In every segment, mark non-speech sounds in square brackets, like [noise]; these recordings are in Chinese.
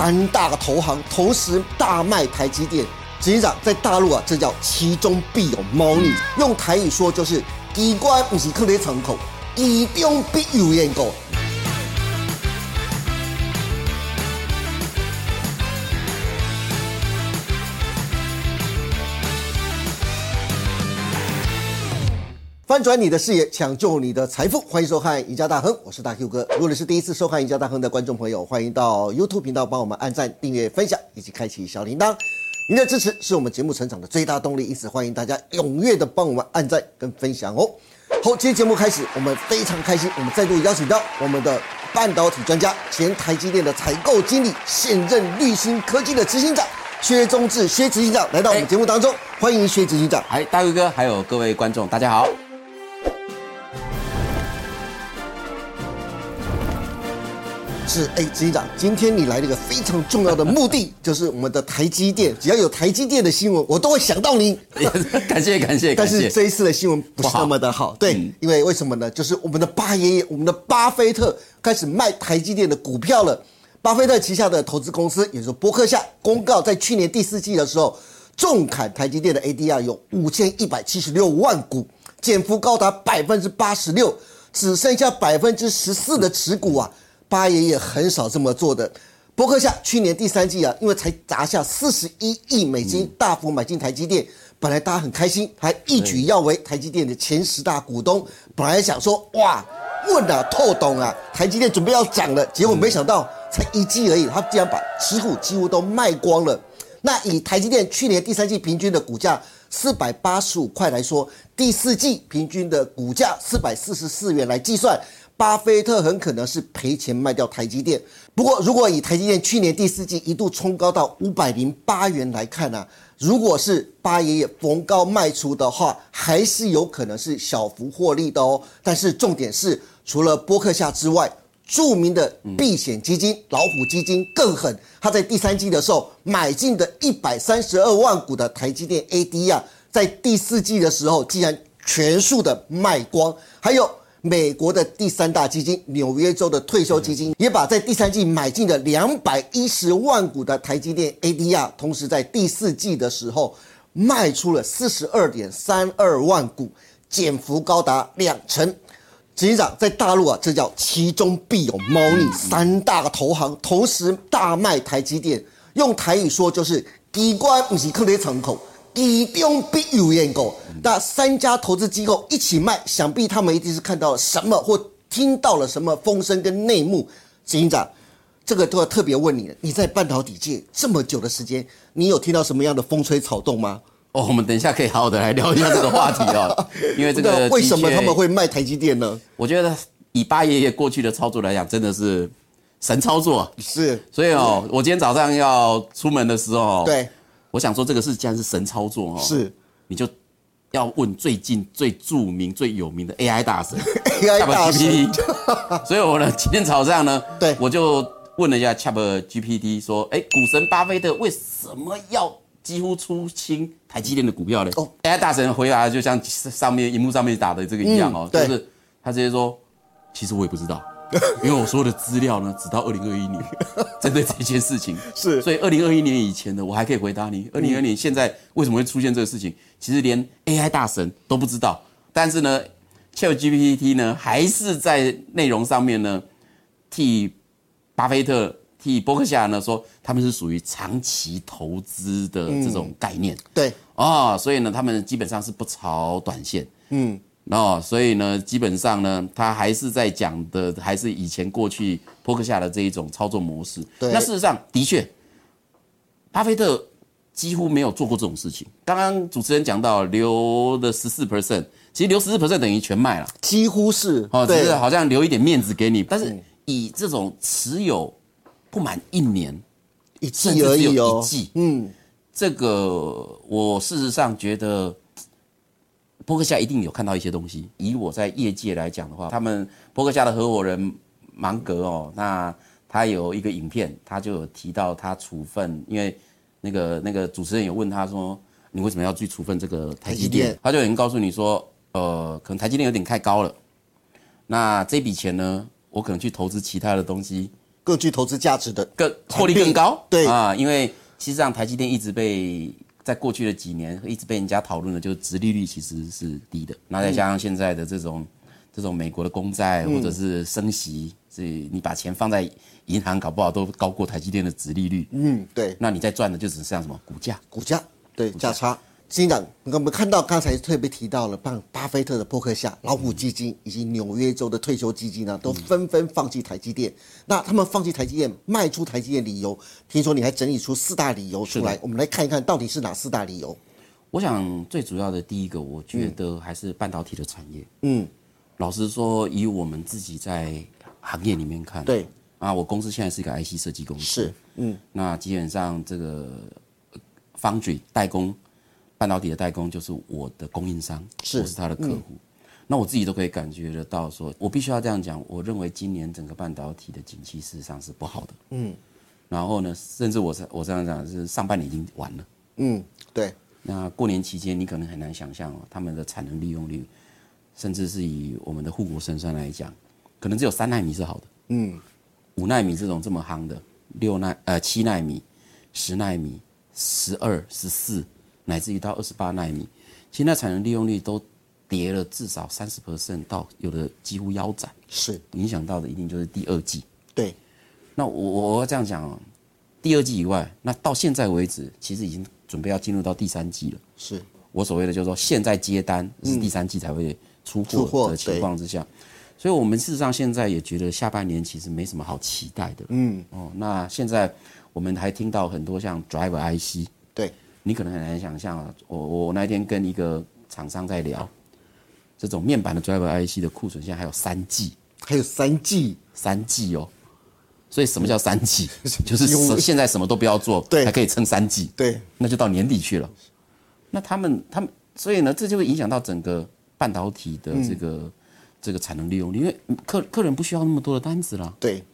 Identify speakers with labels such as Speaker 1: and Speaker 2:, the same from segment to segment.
Speaker 1: 三大投行同时大卖台积电。执行长在大陆啊，这叫其中必有猫腻。用台语说就是“机关不是靠在窗口，其中必有烟狗”。翻转你的视野，抢救你的财富，欢迎收看《赢家大亨》，我是大 Q 哥。如果你是第一次收看《赢家大亨》的观众朋友，欢迎到 YouTube 频道帮我们按赞、订阅、分享以及开启小铃铛。您的支持是我们节目成长的最大动力，因此欢迎大家踊跃的帮我们按赞跟分享哦。好，今天节目开始，我们非常开心，我们再度邀请到我们的半导体专家、前台积电的采购经理、现任绿芯科技的执行长薛中志薛执行长来到我们节目当中，欢迎薛执行长。
Speaker 2: 哎，大哥哥，还有各位观众，大家好。
Speaker 1: 是哎，执行长，今天你来了一个非常重要的目的，[laughs] 就是我们的台积电。只要有台积电的新闻，我都会想到你。
Speaker 2: 感 [laughs] 谢感谢，[laughs]
Speaker 1: 但是这一次的新闻不是那么的好，对，因为为什么呢？就是我们的巴爷爷，我们的巴菲特开始卖台积电的股票了。巴菲特旗下的投资公司，也就是伯克夏，公告在去年第四季的时候，重砍台积电的 ADR 有五千一百七十六万股，减幅高达百分之八十六，只剩下百分之十四的持股啊。八爷也很少这么做的。伯克夏去年第三季啊，因为才砸下四十一亿美金，大幅买进台积电，本来大家很开心，还一举要为台积电的前十大股东。本来想说哇，问啊透懂啊，台积电准备要涨了，结果没想到才一季而已，他竟然把持股几乎都卖光了。那以台积电去年第三季平均的股价四百八十五块来说，第四季平均的股价四百四十四元来计算。巴菲特很可能是赔钱卖掉台积电。不过，如果以台积电去年第四季一度冲高到五百零八元来看呢，如果是巴爷爷逢高卖出的话，还是有可能是小幅获利的哦。但是重点是，除了波克夏之外，著名的避险基金老虎基金更狠，他在第三季的时候买进的一百三十二万股的台积电 AD 啊，在第四季的时候竟然全数的卖光，还有。美国的第三大基金纽约州的退休基金也把在第三季买进的两百一十万股的台积电 ADR，同时在第四季的时候卖出了四十二点三二万股，减幅高达两成。执行长在大陆啊，这叫其中必有猫腻。三大投行同时大卖台积电，用台语说就是“机关不是靠在窗口”。以中必有眼狗，那三家投资机构一起卖，想必他们一定是看到了什么或听到了什么风声跟内幕。执行长，这个都要特别问你了。你在半导体界这么久的时间，你有听到什么样的风吹草动吗？
Speaker 2: 哦，我们等一下可以好好的来聊一下这个话题哦。[laughs] 因为这个
Speaker 1: 为什么他们会卖台积电呢？
Speaker 2: 我觉得以八爷爷过去的操作来讲，真的是神操作。
Speaker 1: 是，
Speaker 2: 所以哦，我今天早上要出门的时候，
Speaker 1: 对。
Speaker 2: 我想说，这个是既然是神操作哦，
Speaker 1: 是，
Speaker 2: 你就要问最近最著名、最有名的 AI 大神
Speaker 1: AI 大神。[laughs] [laughs]
Speaker 2: 所以我呢，今天早上呢，
Speaker 1: 对，
Speaker 2: 我就问了一下 ChatGPT，说，哎，股神巴菲特为什么要几乎出清台积电的股票嘞？哦，AI 大神回答就像上面荧幕上面打的这个一样哦，就是他直接说，其实我也不知道。[laughs] 因为我所有的资料呢，只到二零二一年，[laughs] 针对这件事情
Speaker 1: 是，
Speaker 2: 所以二零二一年以前的我还可以回答你。二零二年现在为什么会出现这个事情？其实连 AI 大神都不知道。但是呢，ChatGPT 呢，还是在内容上面呢，替巴菲特、替伯克夏呢说，他们是属于长期投资的这种概念。
Speaker 1: 对
Speaker 2: 啊，所以呢，他们基本上是不炒短线。嗯。哦，所以呢，基本上呢，他还是在讲的，还是以前过去伯克夏的这一种操作模式。
Speaker 1: 对，
Speaker 2: 那事实上的确，巴菲特几乎没有做过这种事情。刚刚主持人讲到留的十四 percent，其实留十四 percent 等于全卖了，
Speaker 1: 几乎是
Speaker 2: 哦，只是好像留一点面子给你。但是以这种持有不满一年
Speaker 1: 一季而已哦，
Speaker 2: 一季，嗯，这个我事实上觉得。伯克夏一定有看到一些东西。以我在业界来讲的话，他们伯克夏的合伙人芒格哦，那他有一个影片，他就有提到他处分，因为那个那个主持人有问他说，你为什么要去处分这个台积电？他就已经告诉你说，呃，可能台积电有点太高了，那这笔钱呢，我可能去投资其他的东西，
Speaker 1: 更具投资价值的，
Speaker 2: 更获利更高。
Speaker 1: 对
Speaker 2: 啊，因为其实上台积电一直被在过去的几年一直被人家讨论的，就是殖利率其实是低的。那再加上现在的这种这种美国的公债或者是升息，所以你把钱放在银行，搞不好都高过台积电的殖利率。
Speaker 1: 嗯，对，
Speaker 2: 那你在赚的就只剩下什么股价？
Speaker 1: 股价对价差。金长，我们看到刚才特别提到了，巴巴菲特的伯克下、老虎基金以及纽约州的退休基金呢，都纷纷放弃台积电。那他们放弃台积电、卖出台积电理由，听说你还整理出四大理由出来，我们来看一看到底是哪四大理由。
Speaker 2: 我想最主要的第一个，我觉得还是半导体的产业。
Speaker 1: 嗯，
Speaker 2: 老实说，以我们自己在行业里面看，
Speaker 1: 对
Speaker 2: 啊，我公司现在是一个 IC 设计公司，
Speaker 1: 是，嗯，
Speaker 2: 那基本上这个 foundry 代工半导体的代工就是我的供应商，
Speaker 1: 是
Speaker 2: 我是他的客户。那我自己都可以感觉得到说，我必须要这样讲，我认为今年整个半导体的景气事实上是不好的。
Speaker 1: 嗯，
Speaker 2: 然后呢，甚至我是我这样讲是上半年已经完了。
Speaker 1: 嗯，对，
Speaker 2: 那过年期间，你可能很难想象哦，他们的产能利用率，甚至是以我们的护国神山来讲，可能只有三纳米是好的，
Speaker 1: 嗯，
Speaker 2: 五纳米这种这么夯的，六纳呃七纳米、十纳米、十二、十四，乃至于到二十八纳米，现在产能利用率都跌了至少三十 percent 到有的几乎腰斩，
Speaker 1: 是，
Speaker 2: 影响到的一定就是第二季。
Speaker 1: 对，
Speaker 2: 那我我我要这样讲哦，第二季以外，那到现在为止，其实已经准备要进入到第三季了。
Speaker 1: 是，
Speaker 2: 我所谓的就是说，现在接单是第三季才会出
Speaker 1: 出货
Speaker 2: 货的情况之下，所以我们事实上现在也觉得下半年其实没什么好期待的。
Speaker 1: 嗯，
Speaker 2: 哦，那现在我们还听到很多像 Driver IC，
Speaker 1: 对，
Speaker 2: 你可能很难想象啊。我我那天跟一个厂商在聊，这种面板的 Driver IC 的库存现在还有三 G，
Speaker 1: 还有三 G，
Speaker 2: 三 G 哦。所以什么叫三 G？[laughs] 就是现在什么都不要做，
Speaker 1: 对
Speaker 2: 还可以撑三 G。
Speaker 1: 对，
Speaker 2: 那就到年底去了。那他们他们，所以呢，这就会影响到整个半导体的这个、这个产能利用率，因为客客人不需要那么多的单子了。
Speaker 1: 对，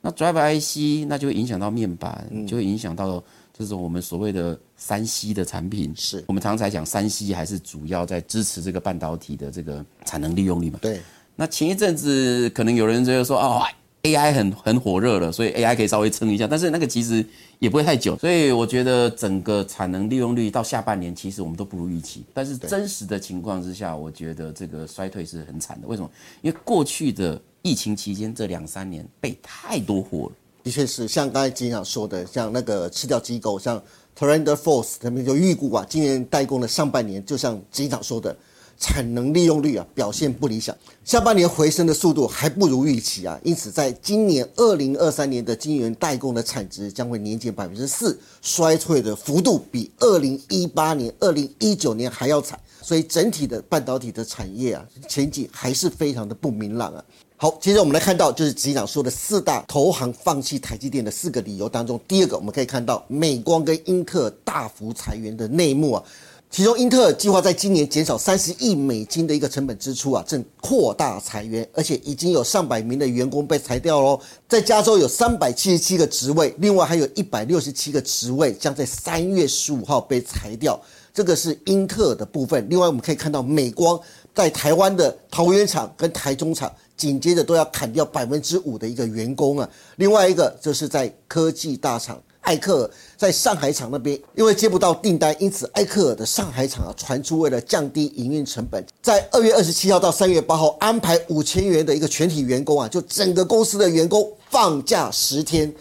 Speaker 2: 那 Driver IC 那就会影响到面板，就会影响到这是我们所谓的三 C 的产品。
Speaker 1: 是
Speaker 2: 我们常常讲三 C 还是主要在支持这个半导体的这个产能利用率嘛。
Speaker 1: 对，
Speaker 2: 那前一阵子可能有人觉得说哦，AI 很很火热了，所以 AI 可以稍微撑一下，但是那个其实也不会太久，所以我觉得整个产能利用率到下半年其实我们都不如预期，但是真实的情况之下，我觉得这个衰退是很惨的。为什么？因为过去的疫情期间这两三年被太多货了。
Speaker 1: 的确是像刚才金长说的，像那个吃掉机构，像 Trend Force 他们就预估啊，今年代工的上半年，就像金长说的，产能利用率啊表现不理想，下半年回升的速度还不如预期啊，因此在今年二零二三年的晶圆代工的产值将会年减百分之四，衰退的幅度比二零一八年、二零一九年还要惨，所以整体的半导体的产业啊前景还是非常的不明朗啊。好，接着我们来看到，就是局长说的四大投行放弃台积电的四个理由当中，第二个我们可以看到美光跟英特尔大幅裁员的内幕啊。其中，英特尔计划在今年减少三十亿美金的一个成本支出啊，正扩大裁员，而且已经有上百名的员工被裁掉喽。在加州有三百七十七个职位，另外还有一百六十七个职位将在三月十五号被裁掉。这个是英特尔的部分。另外，我们可以看到美光在台湾的桃园厂跟台中厂。紧接着都要砍掉百分之五的一个员工啊，另外一个就是在科技大厂艾克尔在上海厂那边，因为接不到订单，因此艾克尔的上海厂啊传出为了降低营运成本，在二月二十七号到三月八号安排五千元的一个全体员工啊，就整个公司的员工放假十天，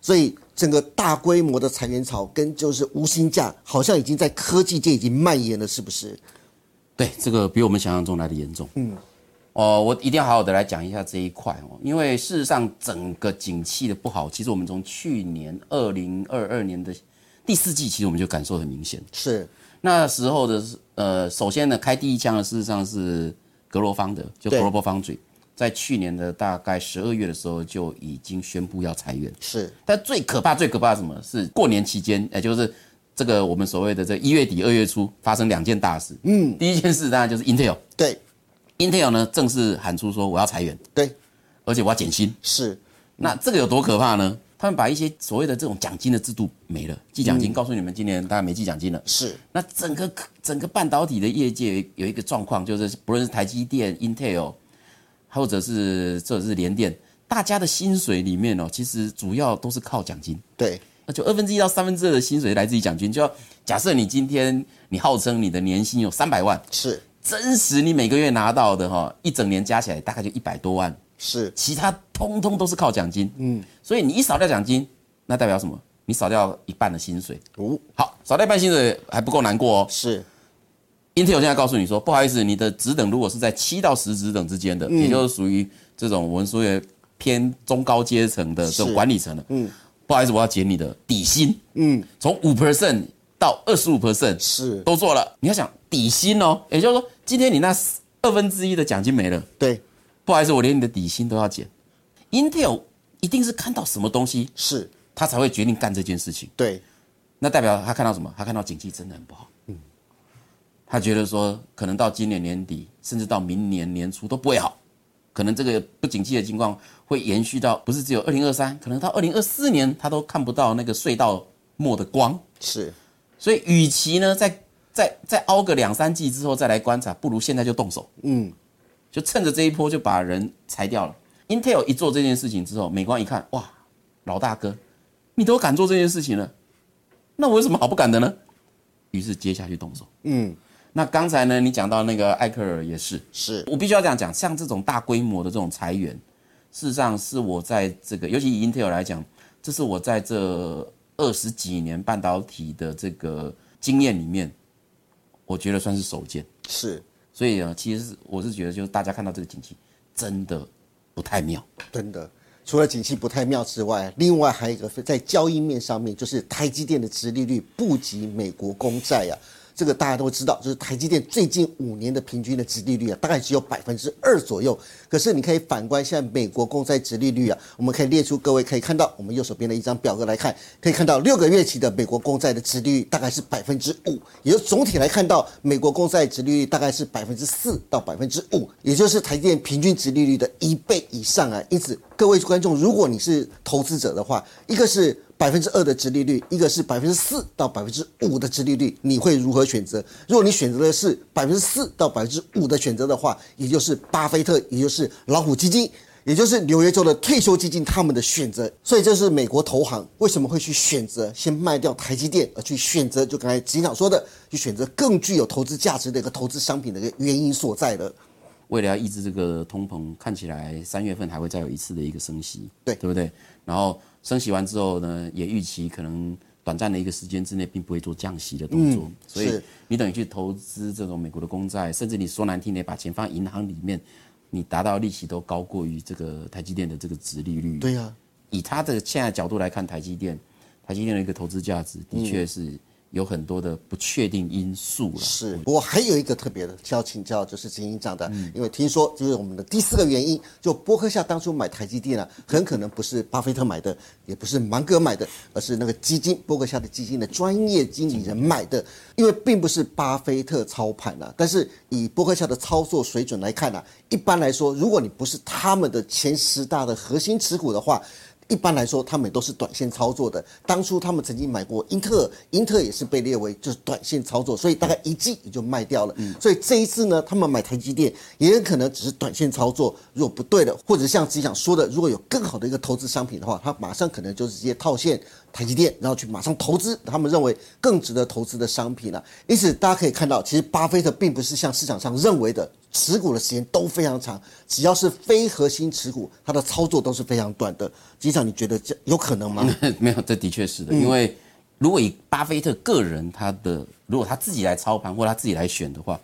Speaker 1: 所以整个大规模的裁员潮跟就是无薪假，好像已经在科技界已经蔓延了，是不是？
Speaker 2: 对，这个比我们想象中来的严重。嗯。哦，我一定要好好的来讲一下这一块哦，因为事实上整个景气的不好，其实我们从去年二零二二年的第四季，其实我们就感受很明显。
Speaker 1: 是
Speaker 2: 那时候的呃，首先呢，开第一枪的事实上是格罗方的，就 Global Foundry，在去年的大概十二月的时候就已经宣布要裁员。
Speaker 1: 是，
Speaker 2: 但最可怕、最可怕的什么是过年期间，也就是这个我们所谓的这一月底、二月初发生两件大事。嗯，第一件事当然就是 Intel。
Speaker 1: 对。
Speaker 2: Intel 呢正式喊出说我要裁员，
Speaker 1: 对，
Speaker 2: 而且我要减薪。
Speaker 1: 是，
Speaker 2: 那这个有多可怕呢？他们把一些所谓的这种奖金的制度没了，记奖金，告诉你们今年大家没记奖金了。
Speaker 1: 是，
Speaker 2: 那整个整个半导体的业界有一个状况，就是不论是台积电、Intel，或者是或者是联电，大家的薪水里面哦，其实主要都是靠奖金。
Speaker 1: 对，
Speaker 2: 那就二分之一到三分之二的薪水来自于奖金。就要假设你今天你号称你的年薪有三百万，
Speaker 1: 是
Speaker 2: 真实你每个月拿到的哈，一整年加起来大概就一百多万，
Speaker 1: 是，
Speaker 2: 其他通通都是靠奖金。嗯，所以你一少掉奖金，那代表什么？你少掉一半的薪水。
Speaker 1: 哦，
Speaker 2: 好，少掉一半薪水还不够难过哦。
Speaker 1: 是。
Speaker 2: Intel 现在告诉你说，不好意思，你的职等如果是在七到十职等之间的，也就是属于这种我们说的偏中高阶层的这种管理层的，嗯，不好意思，我要减你的底薪，
Speaker 1: 嗯，
Speaker 2: 从五 percent 到二十五 percent
Speaker 1: 是，
Speaker 2: 都做了。你要想底薪哦，也就是说，今天你那二分之一的奖金没了，
Speaker 1: 对，
Speaker 2: 不好意思，我连你的底薪都要减。Intel 一定是看到什么东西，
Speaker 1: 是，
Speaker 2: 他才会决定干这件事情。
Speaker 1: 对，
Speaker 2: 那代表他看到什么？他看到景气真的很不好。嗯，他觉得说，可能到今年年底，甚至到明年年初都不会好，可能这个不景气的情况会延续到，不是只有二零二三，可能到二零二四年，他都看不到那个隧道末的光。
Speaker 1: 是，
Speaker 2: 所以，与其呢，再再再熬个两三季之后再来观察，不如现在就动手，
Speaker 1: 嗯，
Speaker 2: 就趁着这一波就把人裁掉了。Intel 一做这件事情之后，美光一看，哇，老大哥，你都敢做这件事情了，那我有什么好不敢的呢？于是接下去动手。
Speaker 1: 嗯，
Speaker 2: 那刚才呢，你讲到那个艾克尔也是，
Speaker 1: 是，
Speaker 2: 我必须要这样讲，像这种大规模的这种裁员，事实上是我在这个，尤其以 Intel 来讲，这是我在这二十几年半导体的这个经验里面，我觉得算是首见。
Speaker 1: 是，
Speaker 2: 所以啊，其实是我是觉得，就是大家看到这个景气真的不太妙。
Speaker 1: 真的。除了景气不太妙之外，另外还有一个在交易面上面，就是台积电的殖利率不及美国公债呀、这个大家都知道，就是台积电最近五年的平均的值利率啊，大概只有百分之二左右。可是你可以反观现在美国公债值利率啊，我们可以列出各位可以看到我们右手边的一张表格来看，可以看到六个月期的美国公债的值利率大概是百分之五，也就总体来看到美国公债值利率大概是百分之四到百分之五，也就是台积电平均值利率的一倍以上啊。因此，各位观众，如果你是投资者的话，一个是百分之二的殖利率，一个是百分之四到百分之五的殖利率，你会如何选择？如果你选择的是百分之四到百分之五的选择的话，也就是巴菲特，也就是老虎基金。也就是纽约州的退休基金他们的选择，所以这是美国投行为什么会去选择先卖掉台积电，而去选择就刚才局长说的，去选择更具有投资价值的一个投资商品的一个原因所在的。
Speaker 2: 为了要抑制这个通膨，看起来三月份还会再有一次的一个升息，
Speaker 1: 对。
Speaker 2: 对不对？然后升息完之后呢，也预期可能短暂的一个时间之内并不会做降息的动作，所以你等于去投资这种美国的公债，甚至你说难听点，把钱放银行里面，你达到利息都高过于这个台积电的这个值利率。
Speaker 1: 对呀、
Speaker 2: 以他的现在角度来看，台积电，台积电的一个投资价值的确是有很多的不确定因素了。
Speaker 1: 是，不过还有一个特别的需要请教，就是陈营长的，因为听说就是我们的第四个原因，就波克夏当初买台积电呢，很可能不是巴菲特买的，也不是芒格买的，而是那个基金波克夏的基金的专业经理人买的，因为并不是巴菲特操盘啊，但是以波克夏的操作水准来看啊，一般来说，如果你不是他们的前十大的核心持股的话，一般来说，他们都是短线操作的。当初他们曾经买过英特尔，英特尔也是被列为就是短线操作，所以大概一季也就卖掉了。所以这一次呢，他们买台积电也有可能只是短线操作。如果不对的，或者像只想说的，如果有更好的一个投资商品的话，他马上可能就直接套现台积电，然后去马上投资他们认为更值得投资的商品了、因此，大家可以看到，其实巴菲特并不是像市场上认为的。持股的时间都非常长，只要是非核心持股，他的操作都是非常短的。机长，你觉得这有可能吗？
Speaker 2: 没有，这的确是的，因为如果以巴菲特个人他的，如果他自己来操盘或他自己来选的话，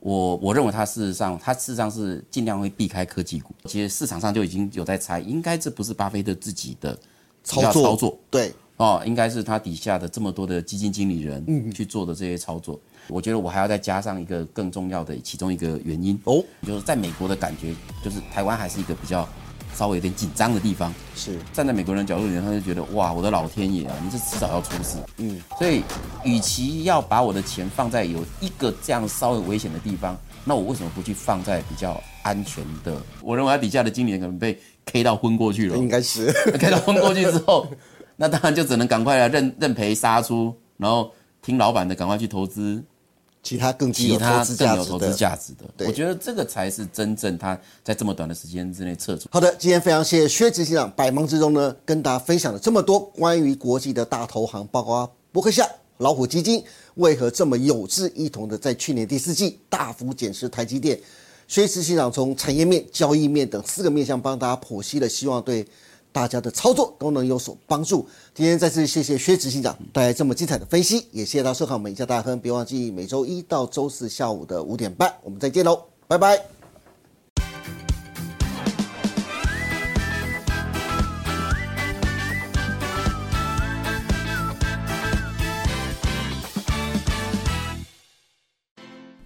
Speaker 2: 我我认为他事实上他事实上是尽量会避开科技股。其实市场上就已经有在猜，应该这不是巴菲特自己的
Speaker 1: 操作
Speaker 2: 操作
Speaker 1: 对，
Speaker 2: 哦，应该是他底下的这么多的基金经理人去做的这些操作。我觉得我还要再加上一个更重要的其中一个原因
Speaker 1: 哦，
Speaker 2: 就是在美国的感觉，就是台湾还是一个比较稍微有点紧张的地方。
Speaker 1: 是
Speaker 2: 站在美国人角度里面，他就觉得哇，我的老天爷啊，你这迟早要出事。嗯，所以与其要把我的钱放在有一个这样稍微危险的地方，那我为什么不去放在比较安全的？我认为他底下的经理人可能被 K 到昏过去了。
Speaker 1: 应该是 [laughs]
Speaker 2: K 到昏过去之后，[laughs] 那当然就只能赶快来认认赔杀出，然后听老板的，赶快去投资
Speaker 1: 其他更具
Speaker 2: 其
Speaker 1: 有投资
Speaker 2: 他更有
Speaker 1: 价值的。
Speaker 2: 投资价值的。我觉得这个才是真正他在这么短的时间之内撤出。
Speaker 1: 好的，今天非常谢谢薛执行长，百忙之中呢跟大家分享了这么多关于国际的大投行，包括伯克夏、老虎基金为何这么有志一同的在去年第四季大幅减持台积电。薛执行长从产业面、交易面等四个面向帮大家剖析了，希望对大家的操作都能有所帮助。今天再次谢谢薛执行长带来这么精彩的分析，也谢谢大家收看我们一家大亨，别忘记每周一到周四下午的五点半，我们再见喽，拜拜。